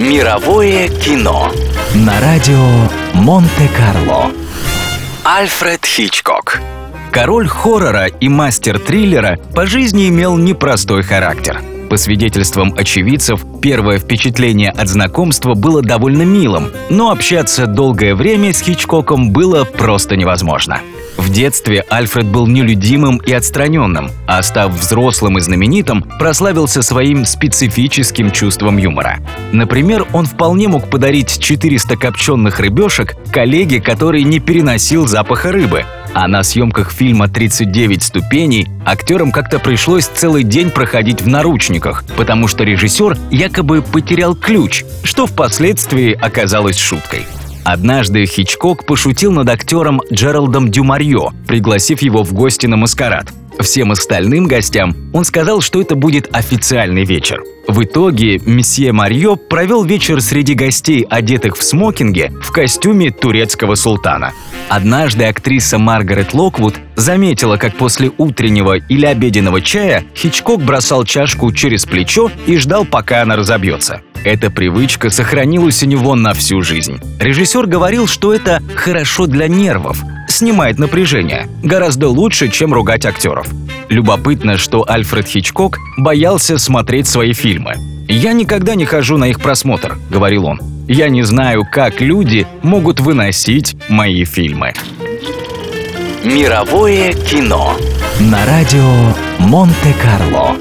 Мировое кино на радио Монте-Карло. Альфред Хичкок. Король хоррора и мастер триллера по жизни имел непростой характер. По свидетельствам очевидцев, первое впечатление от знакомства было довольно милым, но общаться долгое время с Хичкоком было просто невозможно. В детстве Альфред был нелюдимым и отстраненным, а став взрослым и знаменитым, прославился своим специфическим чувством юмора. Например, он вполне мог подарить 400 копченых рыбешек коллеге, который не переносил запаха рыбы, а на съемках фильма «39 ступеней» актерам как-то пришлось целый день проходить в наручниках, потому что режиссер якобы потерял ключ, что впоследствии оказалось шуткой. Однажды Хичкок пошутил над актером Джералдом Дюмарьо, пригласив его в гости на маскарад. Всем остальным гостям он сказал, что это будет официальный вечер. В итоге месье Марьо провел вечер среди гостей, одетых в смокинге, в костюме турецкого султана. Однажды актриса Маргарет Локвуд заметила, как после утреннего или обеденного чая Хичкок бросал чашку через плечо и ждал, пока она разобьется. Эта привычка сохранилась у него на всю жизнь. Режиссер говорил, что это хорошо для нервов, снимает напряжение, гораздо лучше, чем ругать актеров. Любопытно, что Альфред Хичкок боялся смотреть свои фильмы. «Я никогда не хожу на их просмотр», — говорил он. «Я не знаю, как люди могут выносить мои фильмы». Мировое кино на радио Монте-Карло.